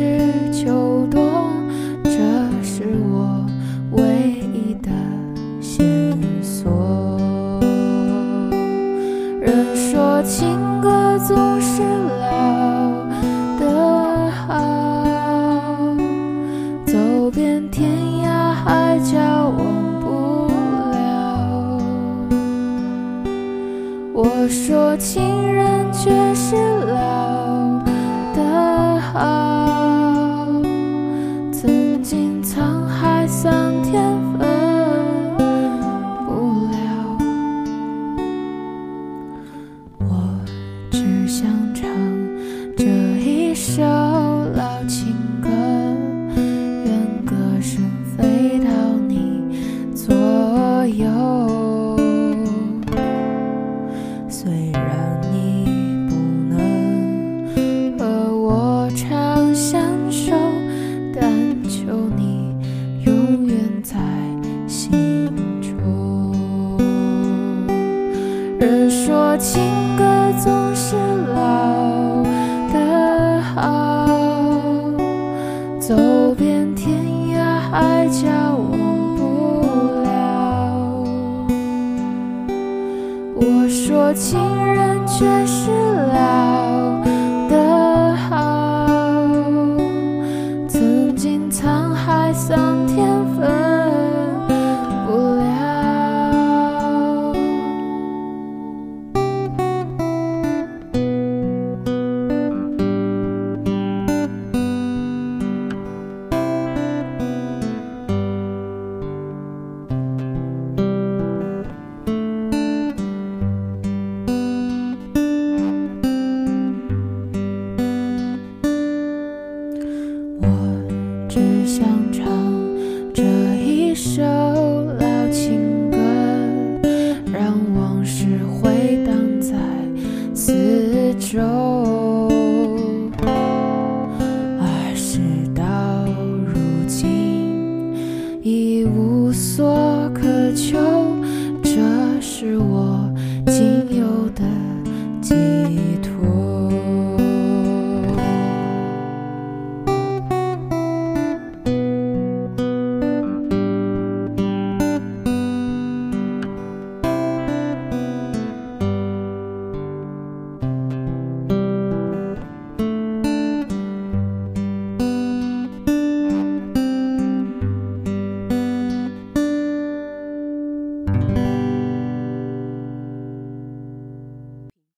是秋冬这是我唯一的线索。人说情歌总是老的好走遍天涯海角忘不了。我说情人情歌总是老的好走遍天涯海角忘不了我说情人却是老。是回荡。